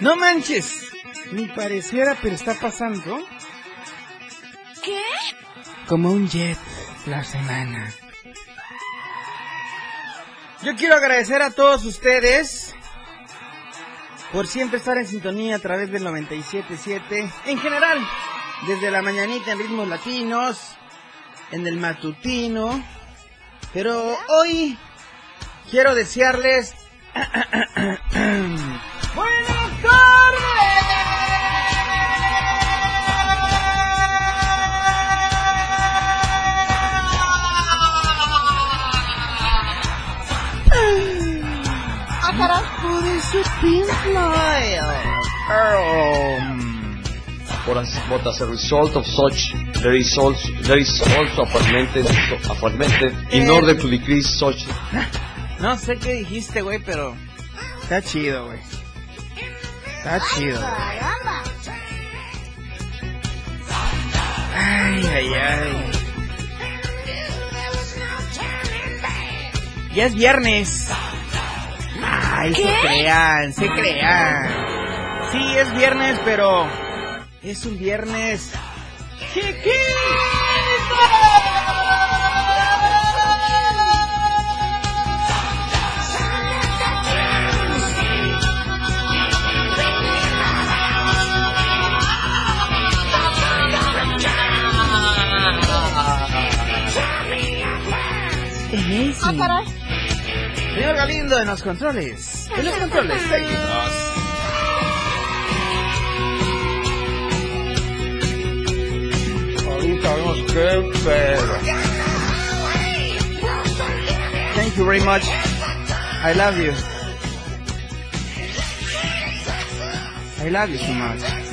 No manches, ni pareciera, pero está pasando ¿Qué? como un jet la semana. Yo quiero agradecer a todos ustedes por siempre estar en sintonía a través del 97.7. En general, desde la mañanita en ritmos latinos, en el matutino. Pero hoy quiero desearles... A pink? Um, But as, but as a result of such, there is also, there is also a fermented, a fermented in order to decrease such. No sé qué dijiste, güey, pero está chido, güey. Está chido. güey. Ay, ay, ay. Ya es viernes. Ay, se ¿Qué? crean, se crean. Sí, es viernes, pero es un viernes Ah, caray. Señor Galindo en los controles. En los controles técnicos. Ahorita vemos qué pedo. Thank you very much. I love you. I love you so much.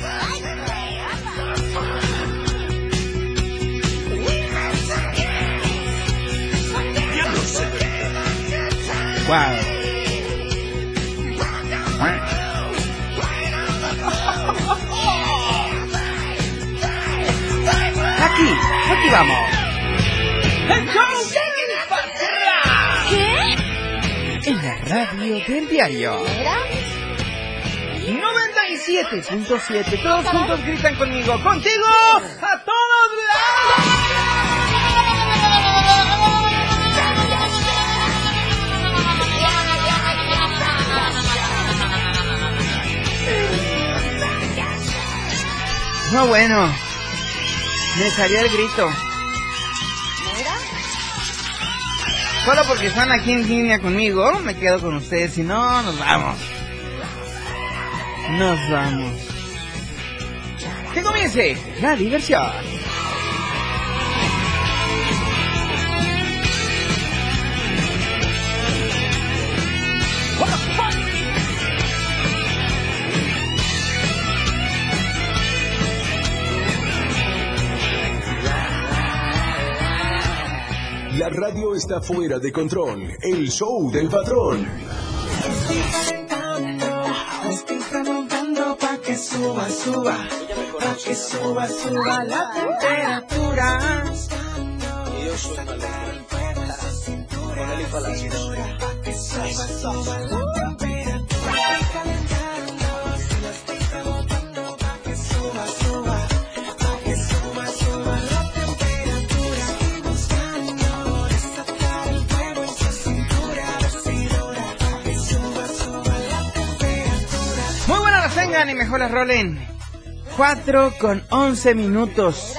Wow. Aquí, aquí vamos. ¿Qué? En la radio del diario. ¿Era? 97.7. Todos juntos gritan conmigo. Contigo No, bueno. Me salió el grito. ¿Era? Solo porque están aquí en línea conmigo, me quedo con ustedes. Si no, nos vamos. Nos vamos. Que comience la diversión. Radio está fuera de control. El show del patrón. Estoy calentando, estoy calentando pa' que suba, suba, pa' que suba, suba la temperatura. Pa' que suba, suba la temperatura. Tengan y mejor las rolen. 4 con 11 minutos.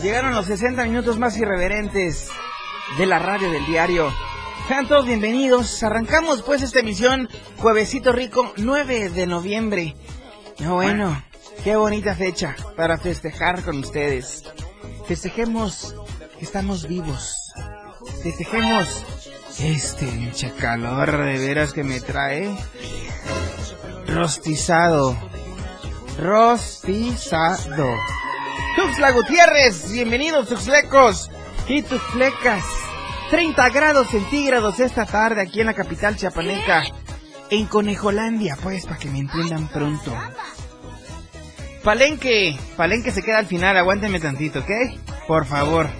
Llegaron los 60 minutos más irreverentes de la radio del diario. Sean todos bienvenidos. Arrancamos pues esta emisión Juevesito Rico 9 de noviembre. No, bueno, qué bonita fecha para festejar con ustedes. Festejemos que estamos vivos. Festejemos este pinche calor de veras que me trae. Rostizado. Rostizado. Tuxla Gutiérrez, bienvenidos Tuxlecos y Tuxlecas. 30 grados centígrados esta tarde aquí en la capital chiapaneca. En Conejolandia, pues, para que me entiendan pronto. Palenque, Palenque se queda al final, aguántenme tantito, ¿ok? Por favor,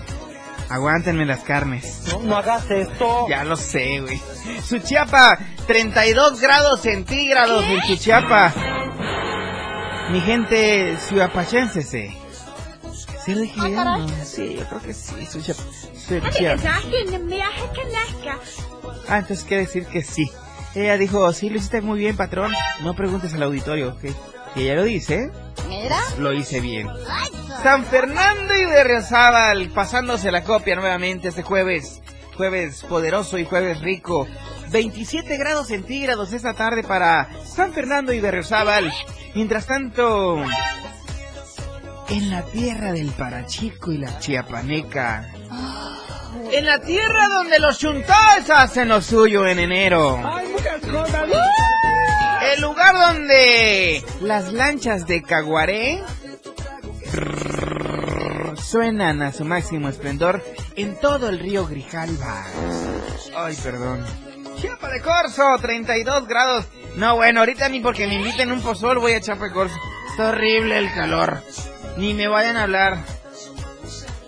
aguántenme las carnes. No, no hagas esto. Ya lo sé, güey. Suchiapa, 32 grados centígrados en Suchiapa. Mi gente ciudapachense, ¿sí? ¿Sí lo dije bien? Ah, caray. No, sí, yo creo que sí, Suchiapa. Suchiapa. Ah, entonces quiere decir que sí. Ella dijo, sí, lo hiciste muy bien, patrón. No preguntes al auditorio, ¿ok? Y ella lo dice, ¿eh? Mira. Lo hice bien. San Fernando y Berriozábal, pasándose la copia nuevamente este jueves. Jueves poderoso y jueves rico. 27 grados centígrados esta tarde para San Fernando y Berriozábal. Mientras tanto, en la tierra del Parachico y la Chiapaneca. En la tierra donde los chuntais hacen lo suyo en enero. Hay muchas cosas. El lugar donde las lanchas de Caguaré suenan a su máximo esplendor en todo el río Grijalva. Ay, perdón. Chiapa de Corzo, 32 grados. No, bueno, ahorita ni porque me inviten un pozol voy a Chiapa de Corzo. Está horrible el calor. Ni me vayan a hablar.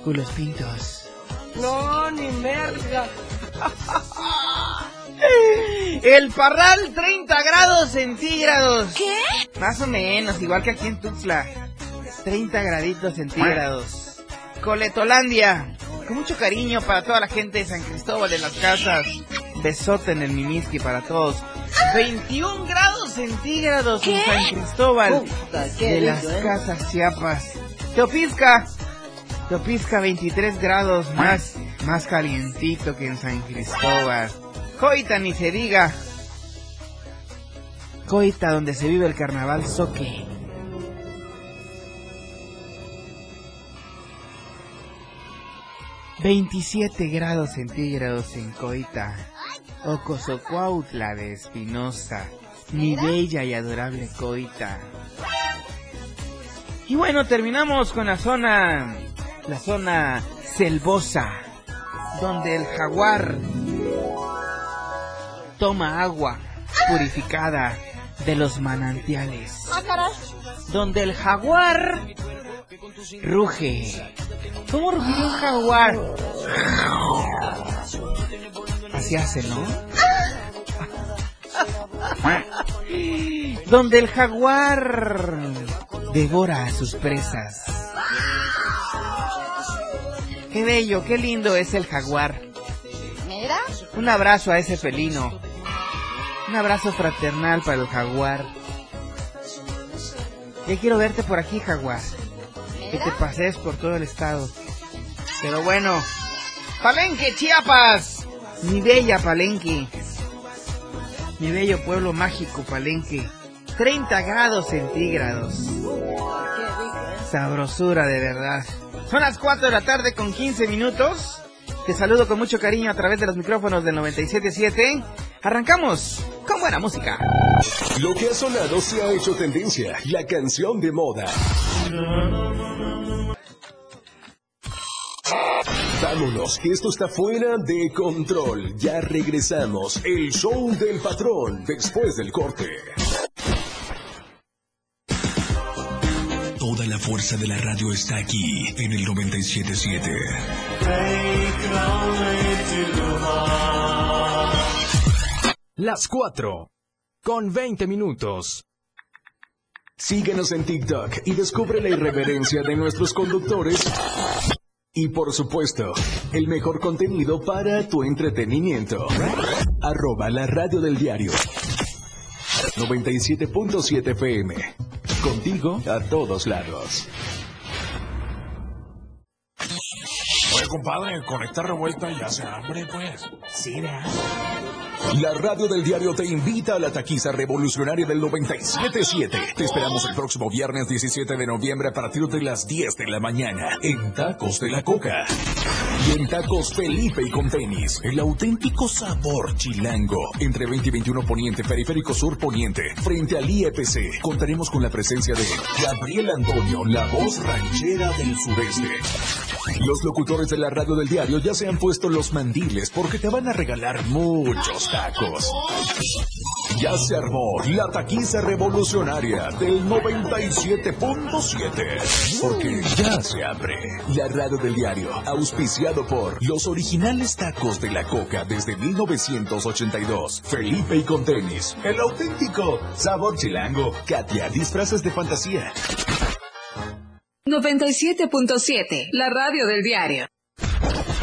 Culos pintos. No, ni merga. El Parral, 30 grados centígrados. ¿Qué? Más o menos, igual que aquí en Tuxtla. 30 graditos centígrados. Coletolandia. Con mucho cariño para toda la gente de San Cristóbal de las Casas. Besote en el Mimiski para todos. 21 grados centígrados en. San Cristóbal Puta, qué de las ¿eh? Casas Chiapas. Teopisca. Teopisca 23 grados más, más calientito que en San Cristóbal. Coita ni se diga. Coita donde se vive el carnaval soque. ...27 grados centígrados en Coita... ...Ocosocuautla de Espinosa... ...mi bella y adorable Coita... Y bueno, terminamos con la zona... ...la zona selvosa... ...donde el jaguar... ...toma agua purificada... ...de los manantiales... Ah, donde el jaguar ruge. ¿Cómo rugiría un jaguar? Así hace, ¿no? donde el jaguar devora a sus presas. Qué bello, qué lindo es el jaguar. Mira. Un abrazo a ese felino. Un abrazo fraternal para el jaguar. Ya quiero verte por aquí, jaguar. Que te pasees por todo el estado. Pero bueno, Palenque, Chiapas. Mi bella Palenque. Mi bello pueblo mágico, Palenque. 30 grados centígrados. Sabrosura de verdad. Son las 4 de la tarde con 15 minutos. Te saludo con mucho cariño a través de los micrófonos del 97.7. Arrancamos con buena música. Lo que ha sonado se ha hecho tendencia, la canción de moda. Vámonos, que esto está fuera de control. Ya regresamos. El show del patrón después del corte. Toda la fuerza de la radio está aquí en el 977. Las 4 con 20 minutos. Síguenos en TikTok y descubre la irreverencia de nuestros conductores. Y por supuesto, el mejor contenido para tu entretenimiento. Arroba la radio del diario. 97.7 FM. contigo a todos lados. Oye, compadre, con esta revuelta ya se hambre, pues. Sí, ¿verdad? La radio del diario te invita a la taquiza revolucionaria del 97.7. Te esperamos el próximo viernes 17 de noviembre a partir de las 10 de la mañana en Tacos de la Coca. Y en Tacos Felipe y con tenis, el auténtico sabor chilango. Entre 20 y 21 Poniente, Periférico Sur Poniente, frente al IEPC. Contaremos con la presencia de Gabriel Antonio, la voz ranchera del sureste. Los locutores de la radio del diario ya se han puesto los mandiles porque te van a regalar muchos tacos. Ya se armó la taquiza revolucionaria del 97.7. Porque ya se abre la radio del diario, auspiciado por los originales tacos de la coca desde 1982. Felipe y con tenis, el auténtico sabor chilango. Katia, disfraces de fantasía. 97.7, la radio del diario.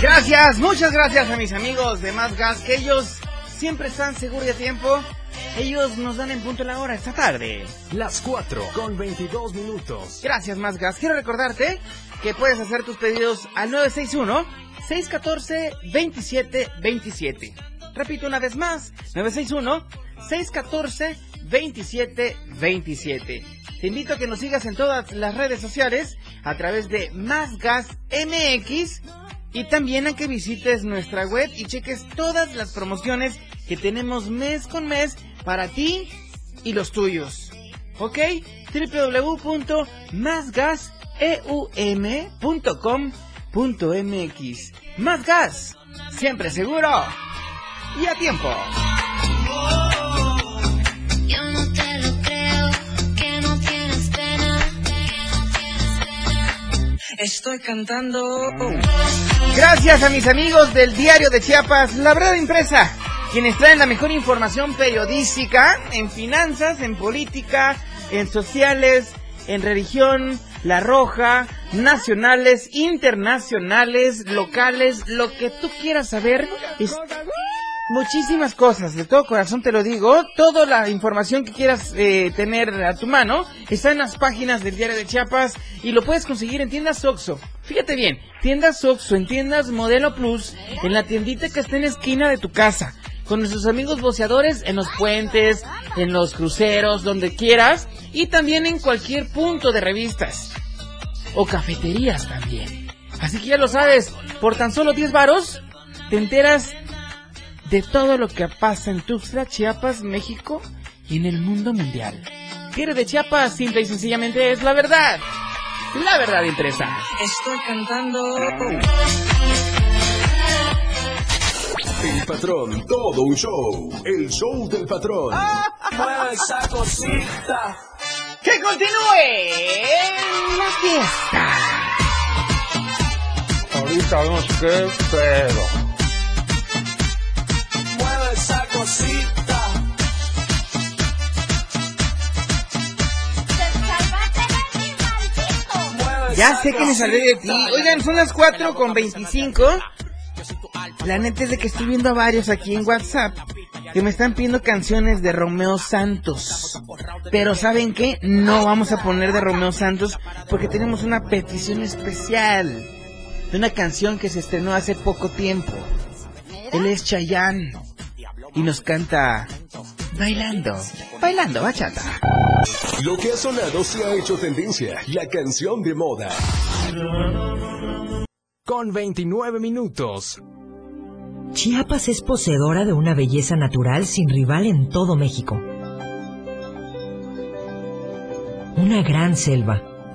Gracias, muchas gracias a mis amigos de Más Gas, que ellos siempre están seguros y a tiempo. Ellos nos dan en punto la hora esta tarde. Las 4 con 22 minutos. Gracias, Más Gas. Quiero recordarte que puedes hacer tus pedidos al 961-614-2727. Repito una vez más, 961-614-2727. Te invito a que nos sigas en todas las redes sociales a través de Más Gas MX y también a que visites nuestra web y cheques todas las promociones que tenemos mes con mes para ti y los tuyos. ¿Ok? www.másgaseum.com.mx Más gas, siempre seguro y a tiempo. Estoy cantando. Gracias a mis amigos del diario de Chiapas, La Verdad Impresa, quienes traen la mejor información periodística en finanzas, en política, en sociales, en religión, La Roja, nacionales, internacionales, locales, lo que tú quieras saber. Es muchísimas cosas, de todo corazón te lo digo. Toda la información que quieras eh, tener a tu mano está en las páginas del diario de Chiapas y lo puedes conseguir en tiendas Oxxo. Fíjate bien, tiendas Oxxo, en tiendas Modelo Plus, en la tiendita que está en la esquina de tu casa. Con nuestros amigos boceadores en los puentes, en los cruceros, donde quieras. Y también en cualquier punto de revistas. O cafeterías también. Así que ya lo sabes, por tan solo 10 varos, te enteras de todo lo que pasa en Tuxtla, Chiapas, México y en el mundo mundial. Quiere de Chiapas, simple y sencillamente es la verdad. La verdad impresa. Estoy cantando. El patrón, todo un show. El show del patrón. Mueve esa cosita. ¡Que continúe la fiesta! Ahorita no sé qué, pero. Ya sé que me salí de ti. Oigan, son las 4 con 25. La neta es de que estoy viendo a varios aquí en WhatsApp que me están pidiendo canciones de Romeo Santos. Pero ¿saben qué? No vamos a poner de Romeo Santos porque tenemos una petición especial de una canción que se estrenó hace poco tiempo. Él es Chayanne y nos canta Bailando, bailando bachata. Lo que ha sonado se ha hecho tendencia. La canción de moda. Con 29 minutos. Chiapas es poseedora de una belleza natural sin rival en todo México. Una gran selva,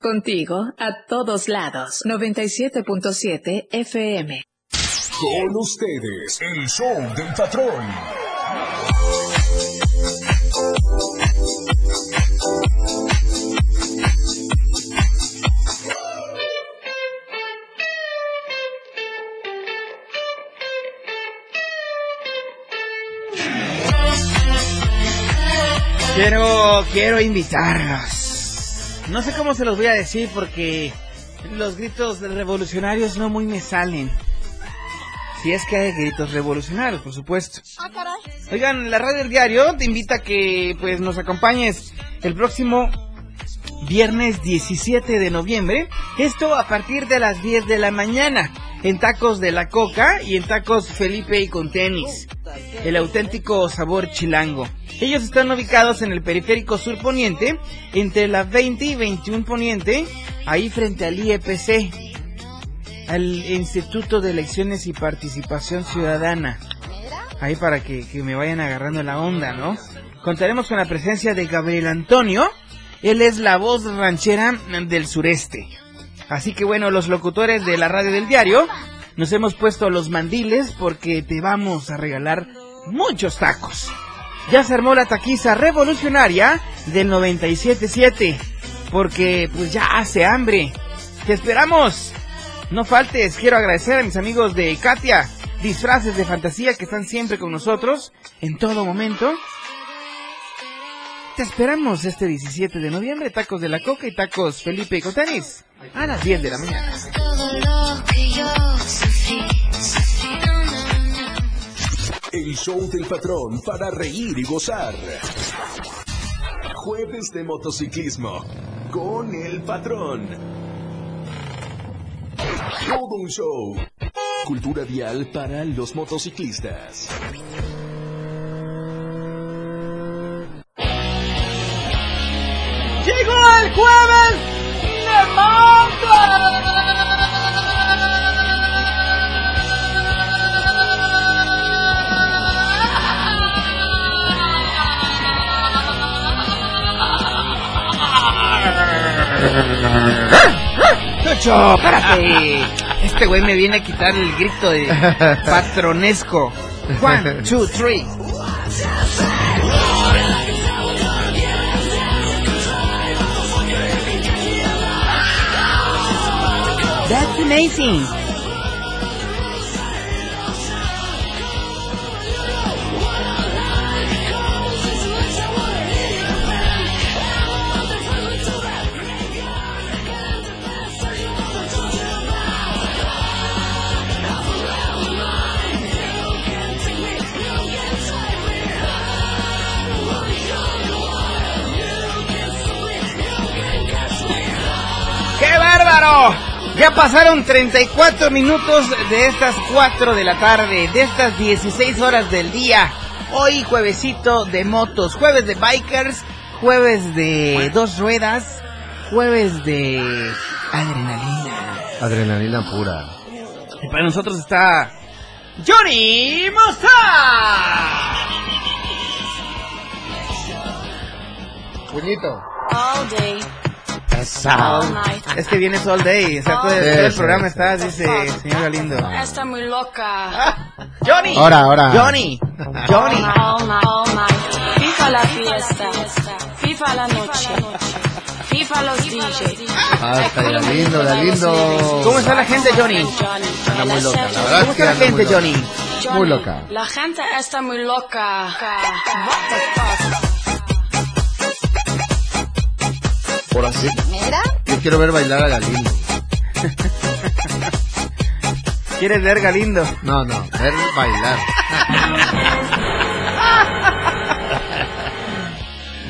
Contigo a todos lados. 97.7 FM. Con ustedes, el show del patrón. Quiero, quiero invitarlos. No sé cómo se los voy a decir porque los gritos revolucionarios no muy me salen. Si es que hay gritos revolucionarios, por supuesto. Oigan, la radio del diario te invita a que pues nos acompañes el próximo viernes 17 de noviembre. Esto a partir de las 10 de la mañana. En Tacos de la Coca y en Tacos Felipe y con tenis. El auténtico sabor chilango. Ellos están ubicados en el periférico sur poniente, entre la 20 y 21 poniente, ahí frente al IEPC, al Instituto de Elecciones y Participación Ciudadana. Ahí para que, que me vayan agarrando la onda, ¿no? Contaremos con la presencia de Gabriel Antonio. Él es la voz ranchera del sureste. Así que bueno, los locutores de la radio del diario nos hemos puesto los mandiles porque te vamos a regalar muchos tacos. Ya se armó la taquiza revolucionaria del 97.7 porque pues ya hace hambre. Te esperamos. No faltes, quiero agradecer a mis amigos de Katia, disfraces de fantasía que están siempre con nosotros en todo momento. Te esperamos este 17 de noviembre, tacos de la coca y tacos Felipe Cotanis a las 10 de la mañana. El show del patrón para reír y gozar. Jueves de motociclismo con el patrón. Todo un show. Cultura vial para los motociclistas. Jueves de moto! ¡Chucho, espérate! Este güey me viene a quitar el grito de patronesco. One, two, three. Amazing. ¡Qué bárbaro! Ya pasaron 34 minutos de estas 4 de la tarde, de estas 16 horas del día. Hoy juevesito de motos, jueves de bikers, jueves de dos ruedas, jueves de adrenalina. Adrenalina pura. Y para nosotros está Johnny Mosta. Puñito. All day. All Es que viene all day, o sea, todo el, programa está, dice señor Galindo. Está muy loca. Johnny. Ahora, ahora. Johnny. Johnny. All night, all night. FIFA la fiesta. FIFA la noche. FIFA los DJs. Ah, está Galindo, Galindo. ¿Cómo está la gente, Johnny? Anda muy loca, la verdad ¿Cómo está la gente? Johnny, Muy loca. La gente está muy loca. What the fuck? Por así. Mira. Yo quiero ver bailar a Galindo. ¿Quieres ver Galindo? No, no, ver bailar.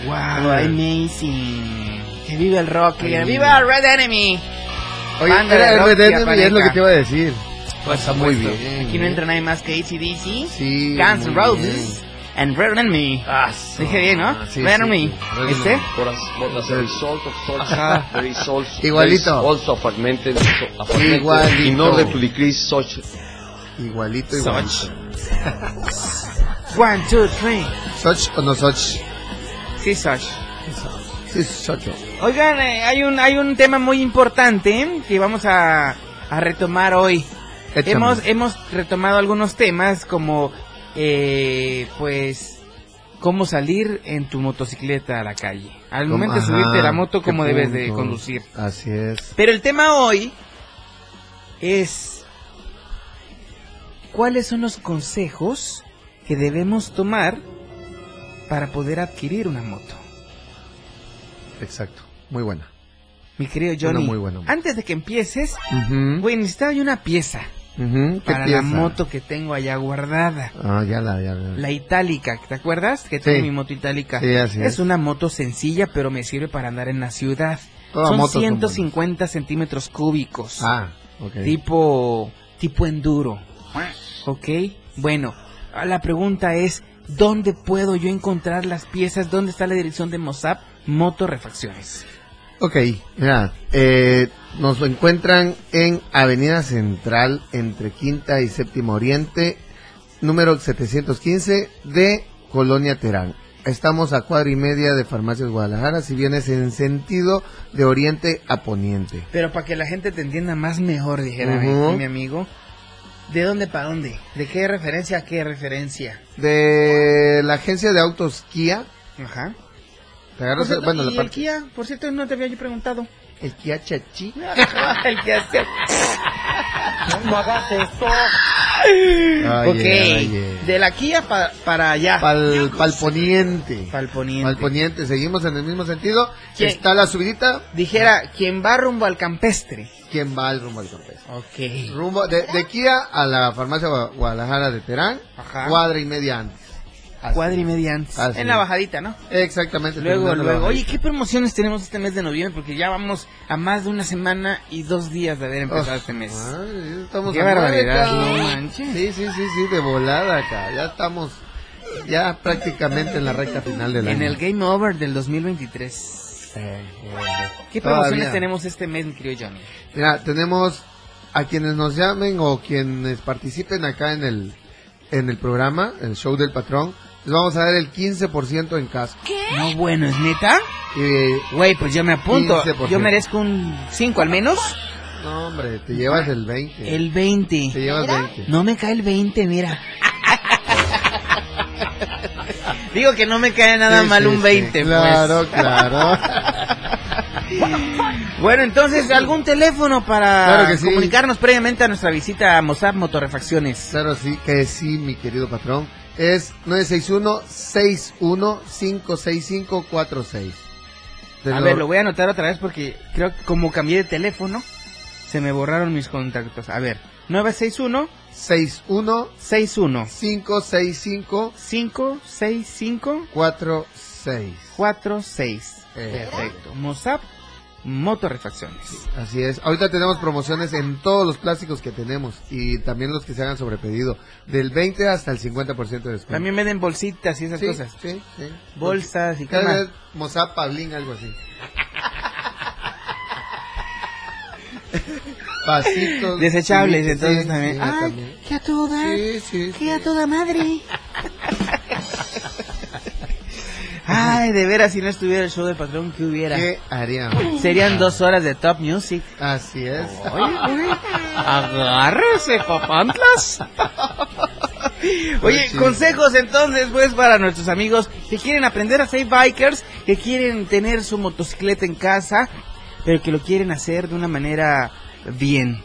Wow, amazing. Que viva el rock, que viva Red Enemy. Oye, era Red Enemy, es lo que te iba a decir. Por Está muy bien. Aquí no entra nadie más que ACDC, Sí, Guns N' Roses, and Red Enemy. Dije bien, ¿no? sí, sí. ¿Este? Such, Ajá. there is also, Igualito. also fragmented, fragmented Igualito. in order to decrease such Igualito, igualito. One, two, three. Soch o no Soch. Sí, Soch. Sí, Socho. Oigan, eh, hay un hay un tema muy importante eh, que vamos a, a retomar hoy. Échame. Hemos hemos retomado algunos temas como eh, pues cómo salir en tu motocicleta a la calle. Al momento de subirte a la moto, cómo debes de conducir. Así es. Pero el tema hoy es cuáles son los consejos que debemos tomar para poder adquirir una moto. Exacto. Muy buena. Mi querido Johnny, muy buena antes de que empieces, güey, necesitaba yo una pieza Ujú, ¿qué para pieza? la moto que tengo allá guardada. Ah, ya la, ya la. La itálica, ¿te acuerdas? Que tengo mi moto itálica. Sí, así es es. una moto sencilla, pero me sirve para andar en la ciudad. Son motos son 150 centímetros cúbicos. Ah, ok. Tipo, tipo enduro. ¿Ok? Bueno, la pregunta es, ¿dónde puedo yo encontrar las piezas? ¿Dónde está la dirección de Mozap Moto Refacciones? Ok, mira, eh, nos encuentran en Avenida Central entre Quinta y Séptimo Oriente, número 715 de Colonia Terán. Estamos a cuadra y media de Farmacias Guadalajara, si vienes en sentido de oriente a poniente. Pero para que la gente te entienda más mejor, dijera mi- mi amigo. ¿De dónde para dónde? ¿De qué referencia a qué referencia? De la agencia de autos Kia, Ajá. Por cierto, bueno, ¿y la el parte, Kia? Por cierto, no te había yo preguntado. el Kia Chachi. el Kia No hagas esto. Oye, ok, oye. de la Kia pa- para allá. Pal, pal poniente. Pal poniente. Pal poniente, seguimos en el mismo sentido. ¿Quién? Está la subidita. Dijera, quien va rumbo al campestre. ¿Quién va al rumbo al campestre? Ok. Rumbo de, de Kia a la farmacia Gua- Guadalajara de Terán, Ajá. cuadra y media antes. Así. Cuadra y media antes. Así En la bajadita, ¿no? Exactamente. Luego, luego. Oye. ¿qué promociones tenemos este mes de noviembre? Porque ya vamos a más de una semana y dos días de haber empezado Oh, este mes. ay, estamos Qué barbaridad, no manches. Sí, sí, sí, sí, de volada acá. Ya estamos ya prácticamente en la recta final del En año. el Game Over del 2023. ¿Qué Todavía. promociones tenemos este mes, mi querido Johnny? Mira, tenemos a quienes nos llamen o quienes participen acá en el en el programa, el show del patrón, les vamos a dar el 15% en casco. No, bueno, ¿es neta? Y, Güey, pues yo me apunto. 15%. Yo merezco un 5 al menos. no, hombre, te llevas el 20. El 20. Te llevas 20. No me cae el 20, mira. Digo que no me cae nada Sí, mal sí, un sí. 20, Claro, pues. claro. Bueno, entonces, ¿algún teléfono para Claro que sí. comunicarnos previamente a nuestra visita a Mozart Motorrefacciones? Claro, sí, que sí, mi querido patrón. Es 961-61-56546. Te A ver, lo voy a anotar otra vez porque creo que como cambié de teléfono, se me borraron mis contactos. A ver, 961 61 61 565 565 46. 46. Eh. Perfecto. Mozart Motorrefacciones. Así es. Ahorita tenemos promociones en todos los plásticos que tenemos y también los que se hagan sobre pedido. Del 20 hasta el 50% de descuento. También venden bolsitas y esas sí, cosas. sí, sí. Bolsas y Cada vez Mozart Pablín, algo así. Vasitos. Desechables, sí, entonces sí, también. Ay, también. que a toda. Que a toda madre. Ay, de veras, si no estuviera el show del patrón, ¿qué hubiera? ¿Qué haríamos? Serían dos horas de top music. Así es. Oye, agárrese, papantlas. Oye, Pues sí. consejos entonces, pues, para nuestros amigos que quieren aprender a ser bikers, que quieren tener su motocicleta en casa, pero que lo quieren hacer de una manera bien.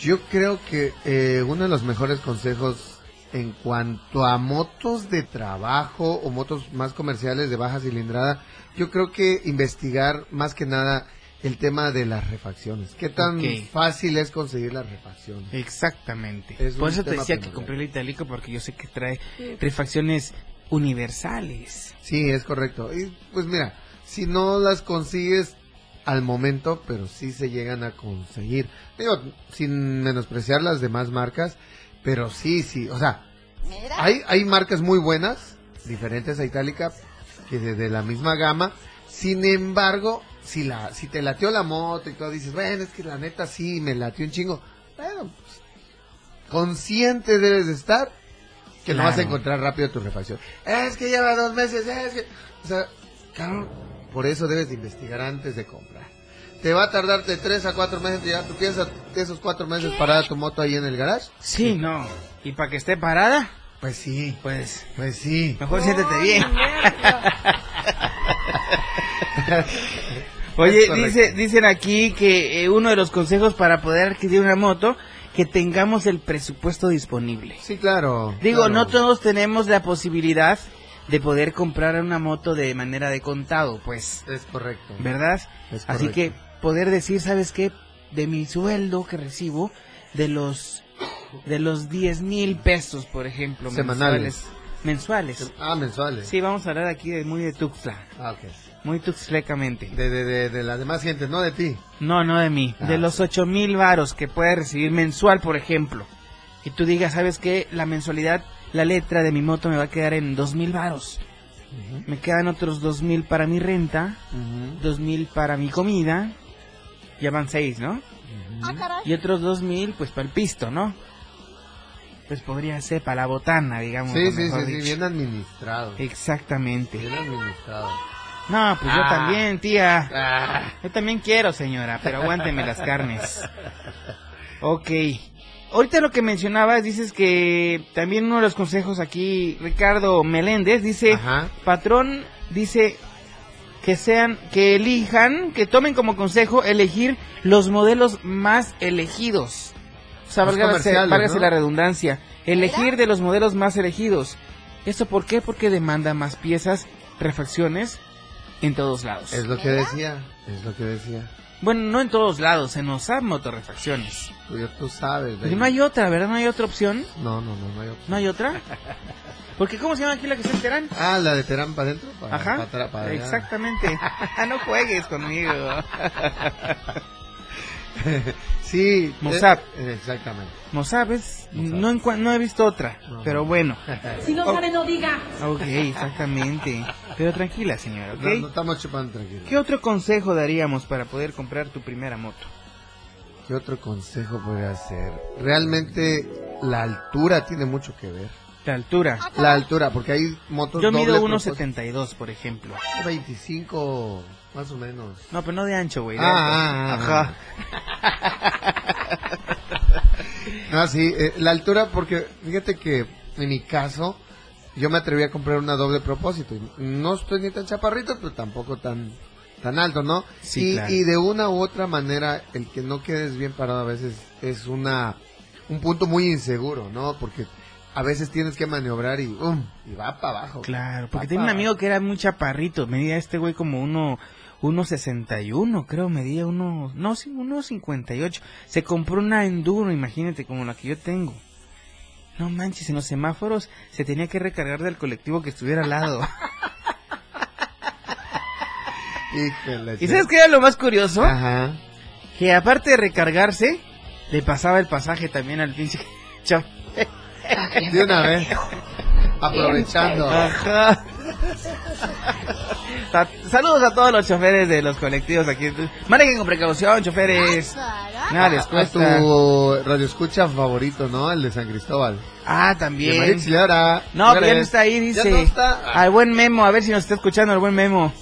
Yo creo que eh, uno de los mejores consejos en cuanto a motos de trabajo o motos más comerciales de baja cilindrada, yo creo que investigar más que nada el tema de las refacciones. ¿Qué tan fácil es conseguir las refacciones? Exactamente. Es Por eso te decía que compré el itálico porque yo sé que trae refacciones universales. Sí, es correcto. Y pues mira, si no las consigues al momento, pero sí se llegan a conseguir. Digo, sin menospreciar las demás marcas, pero sí, sí, o sea, hay, hay marcas muy buenas, diferentes a Itálica, que de, de la misma gama. Sin embargo, si la, si te latió la moto y todo, dices, bueno, es que la neta sí me latió un chingo. Bueno, pues, consciente debes de estar que no vas a Claro. encontrar rápido tu refacción. Es que lleva dos meses, es que... O sea, cabrón, por eso debes de investigar antes de comprar. Te va a tardar de tres a cuatro meses llegar. ¿Tú piensas esos cuatro meses parada tu moto ahí en el garage? Sí, no. ¿Y para que esté parada? Pues sí. Pues, pues sí. Mejor siéntete bien. Oye, dice, dicen aquí que eh, uno de los consejos para poder adquirir una moto, que tengamos el presupuesto disponible. Sí, claro. Digo, claro. no todos tenemos la posibilidad de poder comprar una moto de manera de contado, pues. Es correcto. ¿Verdad? Es Así correcto. que poder decir, ¿sabes qué? De mi sueldo que recibo, de los de los 10 mil pesos, por ejemplo, Semanales. mensuales. Mensuales. Ah, mensuales. Sí, vamos a hablar aquí de muy de Tuxtla. Ah, ok. Muy tuxtlecamente. De, de, de, de la demás gente, no de ti. No, no de mí. Ah, de los ocho mil varos que puede recibir mensual, por ejemplo. Y tú digas, ¿sabes qué? La mensualidad, la letra de mi moto me va a quedar en dos mil varos. Me quedan otros dos mil para mi renta, dos mil para mi comida. Ya van seis, ¿no? Y otros dos mil, pues para el pisto, ¿no? Pues podría ser para la botana, digamos. Sí, sí, sí, sí, bien administrado. Exactamente. Bien administrado. No, pues yo Ah. también, tía. Yo también quiero, señora, pero aguánteme las carnes. Ok. Ahorita lo que mencionabas, dices que también uno de los consejos aquí, Ricardo Meléndez, dice, patrón, dice que sean, que elijan, que tomen como consejo elegir los modelos más elegidos. O sea, válgase, comerciales, válgase ¿no? la redundancia. Elegir de los modelos más elegidos. ¿Eso por qué? Porque demanda más piezas, refacciones en todos lados. Es lo que decía, es lo que decía. Bueno, no en todos lados, en OSAP Motorrefacciones. Tú, ya tú sabes. Baby. no hay otra, ¿verdad? No hay otra opción. No, no, no, no hay otra. ¿No hay otra? Porque ¿cómo se llama aquí la que está en Terán? Ah, la de Terán para adentro. Para, Ajá. para para allá. Exactamente. no juegues conmigo. sí. Mozart. eh, exactamente. Mozart, ¿ves? No, encua- no he visto otra, pero bueno. Si no sabe, no diga. Ok, exactamente. Pero tranquila, señora, ¿ok? No, no estamos chupando tranquilos. ¿Qué otro consejo daríamos para poder comprar tu primera moto? ¿Qué otro consejo podría hacer? Realmente la altura tiene mucho que ver. La altura. La altura, porque hay motos Yo mido doble 1.72, por ejemplo. propósito. 25, más o menos. No, pero no de ancho, güey. de Ah, alto. ah, Ajá. Ah, sí, eh, la altura, porque fíjate que en mi caso, yo me atreví a comprar una doble propósito. No estoy ni tan chaparrito, pero tampoco tan tan alto, ¿no? Sí, y, claro. y de una u otra manera, el que no quedes bien parado a veces es una un punto muy inseguro, ¿no? Porque a veces tienes que maniobrar y, um, y va para abajo. Claro, porque tenía un amigo que era muy chaparrito, medía este güey como uno, uno 61, creo, medía uno, no, sí, uno 58. Se compró una Enduro, imagínate, como la que yo tengo. No manches, en los semáforos se tenía que recargar del colectivo que estuviera al lado. Híjole, ¿Y sabes qué era lo más curioso? Ajá. Que aparte de recargarse, le pasaba el pasaje también al pinche. De una vez. Aprovechando. Ajá. Sa- Saludos a todos los choferes de los colectivos aquí. Manejen con precaución, choferes. Nada les cuesta. tu radio escucha favorito, ¿no? El de San Cristóbal. Ah, también. No, pero ya no está ahí, Ya dice. no está. Al buen Memo, a ver si nos está escuchando el buen Memo.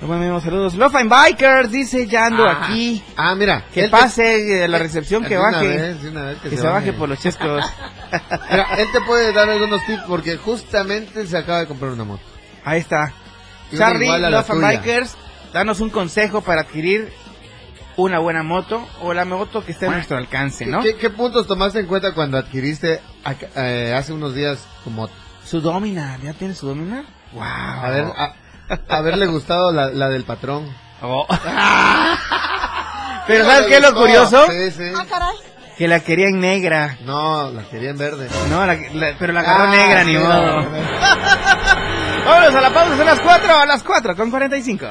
El buen Memo, saludos. Love and Bikers, dice, ya ando Ah. aquí. Ah, mira. Que él te- pase de la recepción, que una baje. vez, de una vez que, se, baje. por los chescos. Mira, él te puede dar algunos tips porque justamente se acaba de comprar una moto. Ahí está. Charlie, Love and. Bikers, danos un consejo para adquirir una buena moto o la moto que esté a nuestro alcance, ¿no? ¿Qué, qué puntos tomaste en cuenta cuando adquiriste eh, hace unos días como Su Dominar, ¿ya tienes su Dominar? Wow. a ver a- haberle gustado la, la del patrón? Oh. Pero ¿sabes qué es lo curioso? Sí, sí. Que la quería en negra. No, la quería en verde. No, la- la- pero la agarró Ah, negra, sí, ni modo. no. Vámonos a la pausa, son las 4, a las 4 con 45.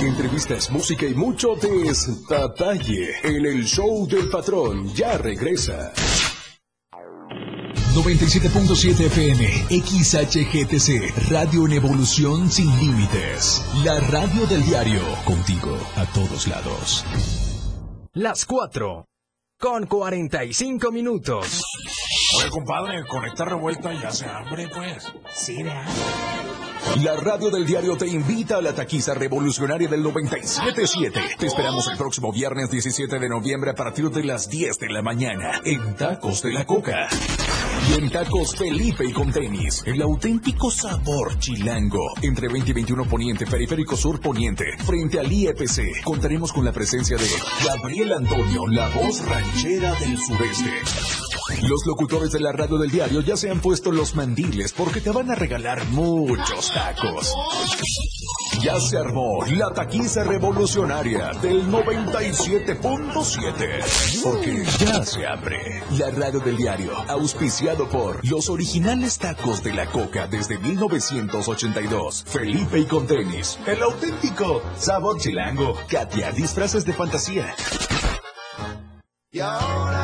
Entrevistas, música y mucho detalle en el show del patrón. Ya regresa. 97.7 FM, XHGTC, Radio en Evolución Sin Límites. La radio del diario, contigo a todos lados. Las 4 con 45 minutos. Oye, compadre, con esta revuelta ya se hambre, pues. Sí, ¿verdad? La radio del diario te invita a la taquiza revolucionaria del 97.7. Te esperamos el próximo viernes 17 de noviembre a partir de las 10 de la mañana en Tacos de la Coca. Y en Tacos Felipe y con tenis, el auténtico sabor chilango. Entre 20 y 21 Poniente, Periférico Sur Poniente, frente al IEPC, contaremos con la presencia de Gabriel Antonio, la voz ranchera del sureste. Los locutores de la radio del diario ya se han puesto los mandiles porque te van a regalar muchos tacos. Ya se armó la taquiza revolucionaria del 97.7. Porque ya se abre la radio del diario, auspiciado por los originales tacos de la coca desde 1982. Felipe y con tenis, el auténtico sabor chilango. Katia, disfraces de fantasía. Y ahora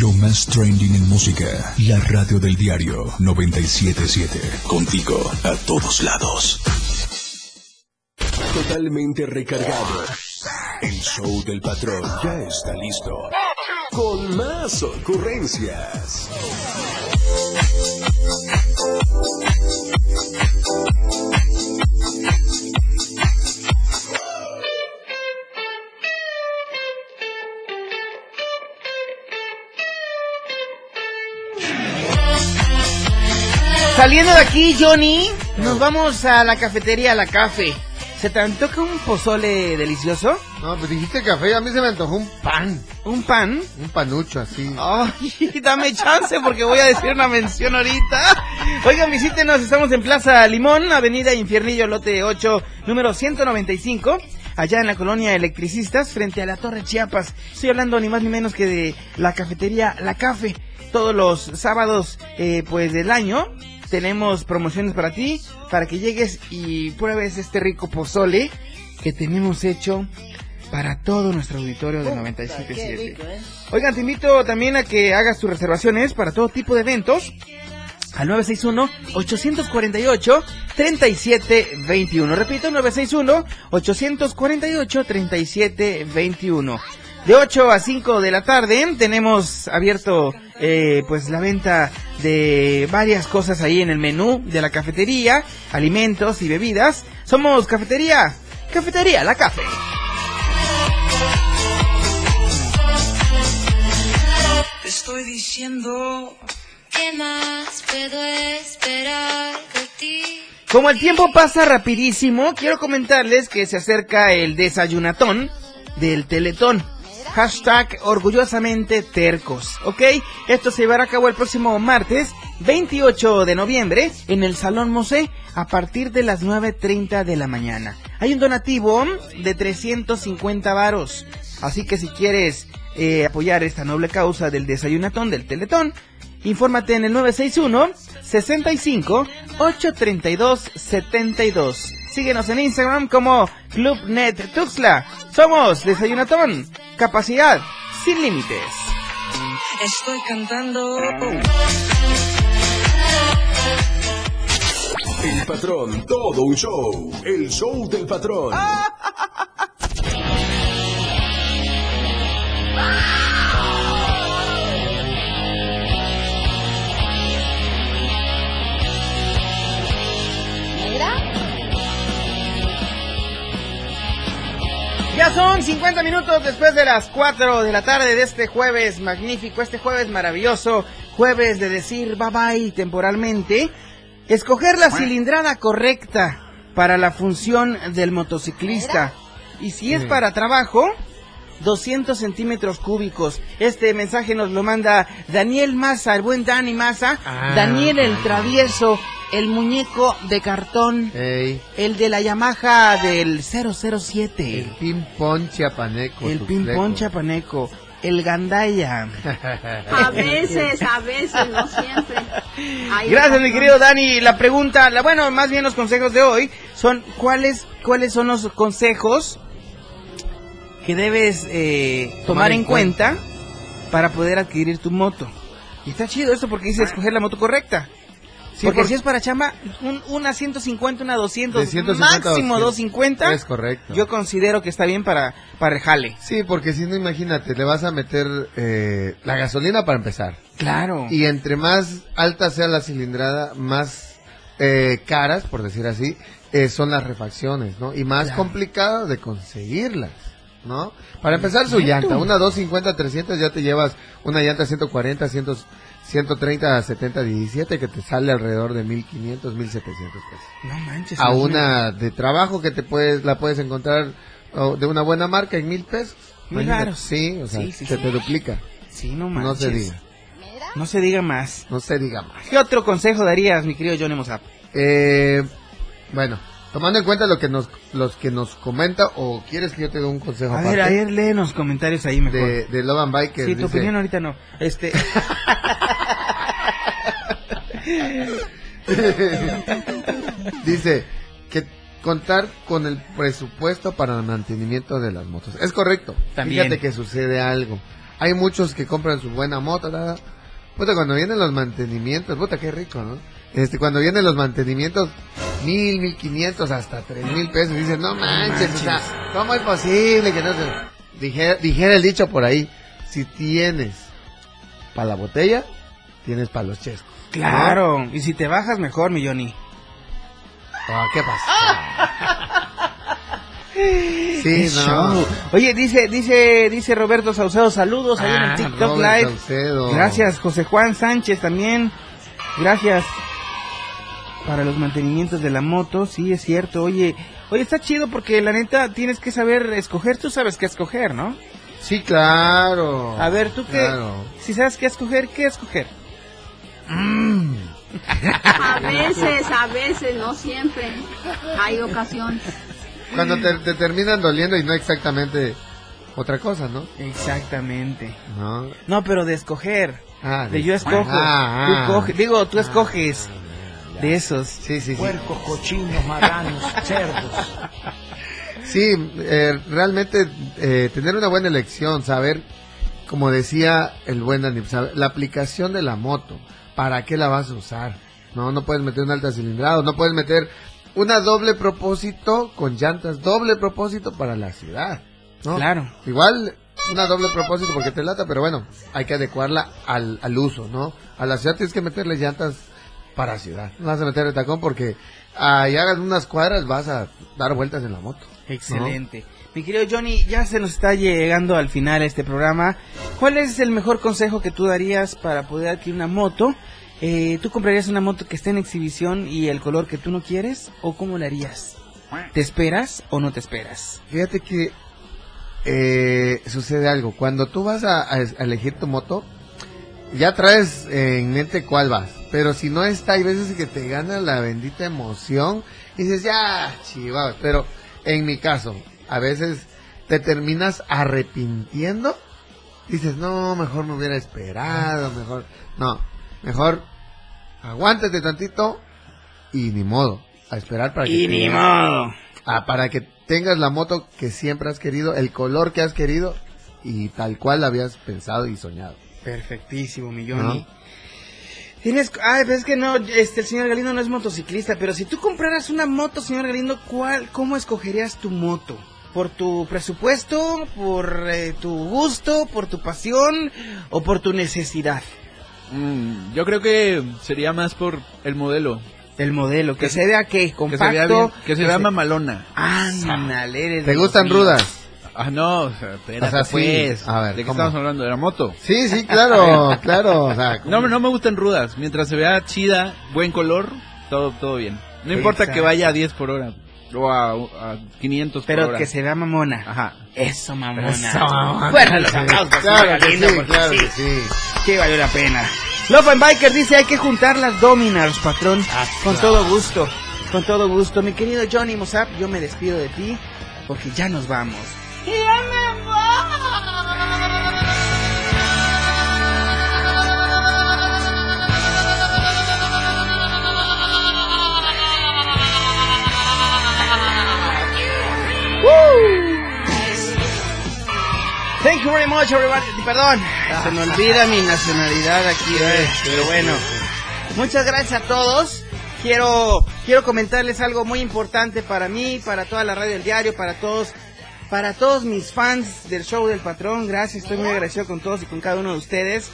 Lo más trending en música. La radio del diario 977. Contigo a todos lados. Totalmente recargado. El show del patrón ya está listo. Con más ocurrencias. Saliendo de aquí, Johnny, nos vamos a la cafetería La Cafe. ¿Se te antoja un pozole delicioso? No, pues dijiste café, a mí se me antojó un pan. ¿Un pan? Un panucho así. Ay, dame chance porque voy a decir una mención ahorita. Oigan, visítenos, estamos en Plaza Limón, Avenida Infiernillo, lote 8, número 195, allá en la colonia Electricistas, frente a la Torre Chiapas. Estoy hablando ni más ni menos que de la cafetería La Cafe. Todos los sábados, eh, pues, del año, tenemos promociones para ti, para que llegues y pruebes este rico pozole que tenemos hecho para todo nuestro auditorio de 97.7. Oigan, te invito también a que hagas tus reservaciones para todo tipo de eventos al 961-848-3721. Repito, 961-848-3721. De 8 a 5 de la tarde tenemos abierto eh, pues la venta de varias cosas ahí en el menú de la cafetería, alimentos y bebidas. Somos cafetería, cafetería La Café. Te estoy diciendo ¿Qué más puedo esperar de ti? Como el tiempo pasa rapidísimo, quiero comentarles que se acerca el desayunatón del Teletón. Hashtag orgullosamente tercos. ¿Ok? Esto se llevará a cabo el próximo martes 28 de noviembre en el Salón Mosé a partir de las 9.30 de la mañana. Hay un donativo de 350 varos. Así que si quieres eh, apoyar esta noble causa del desayunatón del Teletón, infórmate en el 961 65 832 72. Síguenos en Instagram como ClubNet Tuxla. Somos Desayunatón. Capacidad sin límites. Estoy cantando. El patrón, todo un show. El show del patrón. Ya son 50 minutos después de las 4 de la tarde de este jueves magnífico, este jueves maravilloso, jueves de decir bye bye temporalmente. Escoger la cilindrada correcta para la función del motociclista. Y si es para trabajo, 200 centímetros cúbicos. Este mensaje nos lo manda Daniel Maza, el buen Dani Maza. Ah, Daniel el travieso, el muñeco de cartón. El de la Yamaha del 007. El ping-pong chiapaneco. El ping-pong chapaneco. El gandaya. A veces, a veces, no siempre. Gracias, mi querido Dani. La pregunta, la, bueno, más bien los consejos de hoy son ¿cuáles, cuáles son los consejos que debes eh, tomar, en, en cuenta, para poder adquirir tu moto? Y está chido esto porque dice escoger la moto correcta. Sí, porque por- si es para chamba, un- una 150, una 200, De 150 a máximo 200. 250. Es correcto. Yo considero que está bien para, para el jale. Sí, porque si no, imagínate, le vas a meter eh, la gasolina para empezar. Claro. Y entre más alta sea la cilindrada, más eh, caras, por decir así, eh, son las refacciones, ¿no? Y más Claro. complicado de conseguirlas, ¿no? Para empezar, su llanta, una 250, 300, ya te llevas una llanta 140, 100, 130, 70, 17, que te sale alrededor de 1500, 1700 pesos. No manches. A una de trabajo que te puedes, la puedes encontrar oh, de una buena marca en mil pesos. Imagínate. varos. Sí, o sea, Sí, sí, se sí. te duplica. Sí, no No se manches. diga. No se diga más. No se diga más. ¿Qué otro consejo darías, mi querido Johnny Mozart? Eh, bueno, tomando en cuenta lo que nos, los que nos comenta, o quieres que yo te dé un consejo A aparte ver, a ver, lee los comentarios ahí mejor. de, de Love and Bike que sí, tu dice- opinión ahorita no. Este. dice que contar con el presupuesto para el mantenimiento de las motos. Es correcto. También. Fíjate que sucede algo. Hay muchos que compran su buena moto, nada. Puta, cuando vienen los mantenimientos, puta, qué rico, ¿no? Este, cuando vienen los mantenimientos, mil, mil quinientos, hasta tres mil pesos, dicen, no manches, o sea, ¿cómo es posible que no se... Dijera, dijera el dicho por ahí, si tienes para la botella, tienes para los chescos. ¿no? Claro. Y si te bajas, mejor, mi Johnny. Ah, ¿Qué pasa? Sí, Qué no. Oye, dice, dice, dice Roberto Saucedo, saludos ahí en el Ah, TikTok Robert Live. Saucedo. Gracias, José Juan Sánchez también. Gracias. Para los mantenimientos de la moto, sí, es cierto. Oye, oye, está chido porque la neta tienes que saber escoger. Tú sabes qué escoger, ¿no? Sí, claro. A ver, tú qué. Claro. Si sabes qué escoger, ¿qué escoger? A veces, a veces, no siempre. Hay ocasiones. Cuando te, te terminan doliendo y no exactamente otra cosa, ¿no? Exactamente. No. No, pero de escoger. Ah, De yo escojo. Ah, tú ah. coge- digo, tú escoges. De esos. Sí, sí, sí. Puercos, cochinos, marranos, cerdos. Sí, eh, realmente eh, tener una buena elección, saber, como decía el buen saber- la aplicación de la moto, ¿para qué la vas a usar? No, no puedes meter un alta cilindrada, no puedes meter una doble propósito con llantas, doble propósito para la ciudad. ¿no? Claro. Igual una doble propósito porque te lata, pero bueno, hay que adecuarla al, al uso, ¿no? A la ciudad tienes que meterle llantas para ciudad. No vas a meterle tacón porque ahí hagas unas cuadras vas a dar vueltas en la moto. ¿no? Excelente. Mi querido Johnny, ya se nos está llegando al final este programa. ¿Cuál es el mejor consejo que tú darías para poder adquirir una moto? Eh, ¿Tú comprarías una moto que esté en exhibición y el color que tú no quieres? ¿O cómo la harías? ¿Te esperas o no te esperas? Fíjate que eh, sucede algo. Cuando tú vas a, a elegir tu moto, ya traes en mente cuál vas. Pero si no está, hay veces que te gana la bendita emoción y dices, ya, chivados. Pero en mi caso, a veces te terminas arrepintiendo. Dices, no, mejor me hubiera esperado, mejor. No, mejor aguántate tantito y ni modo. A esperar para que Y ni modo. Ah, para que tengas la moto que siempre has querido, el color que has querido y tal cual la habías pensado y soñado. Perfectísimo, mi Johnny. ¿No? Tienes, ay, pues es que no, este, el señor Galindo no es motociclista, pero si tú compraras una moto, señor Galindo, ¿cuál, cómo escogerías tu moto? ¿Por tu presupuesto, por eh, tu gusto, por tu pasión o por tu necesidad? Mm, yo creo que sería más por el modelo. El modelo, que se vea que Que se vea compacto, bien, que se que vea se- mamalona. Ándale, eres ¿Te gustan rudas? Ah, no, espérate, O sea, sí. pues. A ver, ¿De qué estamos hablando? ¿De la moto? Sí, sí, claro, claro. O sea, No, no me gustan rudas. Mientras se vea chida, buen color, todo, todo bien. No importa Exacto. que vaya a 10 por hora o a, a 500 por Pero hora. que se vea mamona. Ajá. Eso, mamona. Eso, mamona. Bueno, los aplausos. Claro que sí, claro sí. que sí. Que valió la pena. Love and Biker dice hay que juntar las dominars, patrón. con todo gusto. Con todo gusto. Mi querido Johnny Mozart, yo me despido de ti porque ya nos vamos. Thank you very much, everybody. Perdón, se me olvida mi nacionalidad aquí, eh, pero bueno. Muchas gracias a todos. Quiero quiero comentarles algo muy importante para mí, para toda la radio del diario, para todos para todos mis fans del show del patrón. Gracias, estoy muy agradecido con todos y con cada uno de ustedes.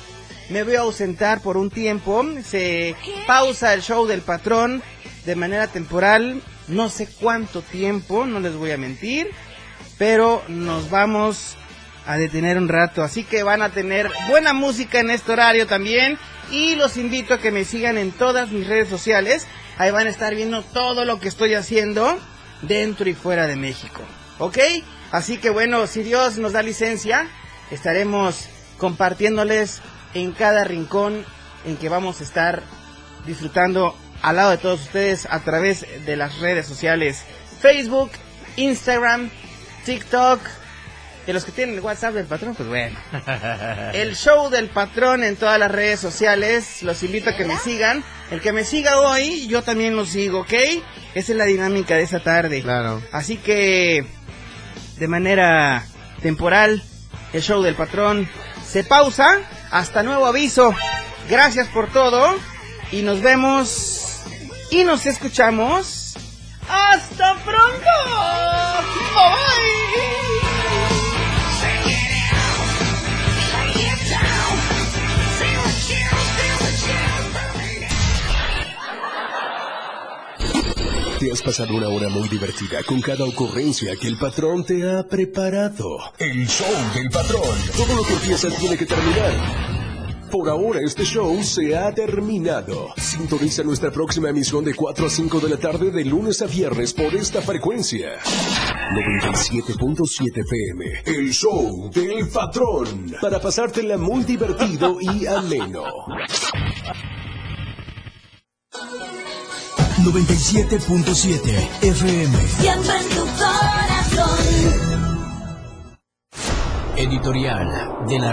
Me voy a ausentar por un tiempo. Se pausa el show del patrón de manera temporal. No sé cuánto tiempo, no les voy a mentir. Pero nos vamos a detener un rato. Así que van a tener buena música en este horario también. Y los invito a que me sigan en todas mis redes sociales. Ahí van a estar viendo todo lo que estoy haciendo dentro y fuera de México. ¿Ok? Así que bueno, si Dios nos da licencia, estaremos compartiéndoles en cada rincón en que vamos a estar disfrutando al lado de todos ustedes a través de las redes sociales Facebook, Instagram, TikTok. Y los que tienen el WhatsApp del patrón, pues bueno. El show del patrón en todas las redes sociales. Los invito a que me sigan. El que me siga hoy, yo también lo sigo, ¿ok? Esa es la dinámica de esta tarde. Claro. Así que, de manera temporal, el show del patrón se pausa. Hasta nuevo aviso. Gracias por todo. Y nos vemos y nos escuchamos. ¡Hasta pronto! ¡Bye! Te has pasado una hora muy divertida con cada ocurrencia que el patrón te ha preparado. El show del patrón. Todo lo que empieza tiene que terminar. Por ahora este show se ha terminado. Sintoniza nuestra próxima emisión de 4 a 5 de la tarde de lunes a viernes por esta frecuencia. 97.7 FM. El show del patrón. Para pasártela muy divertido y ameno. 97.7 FM. Siempre en tu corazón. Editorial de la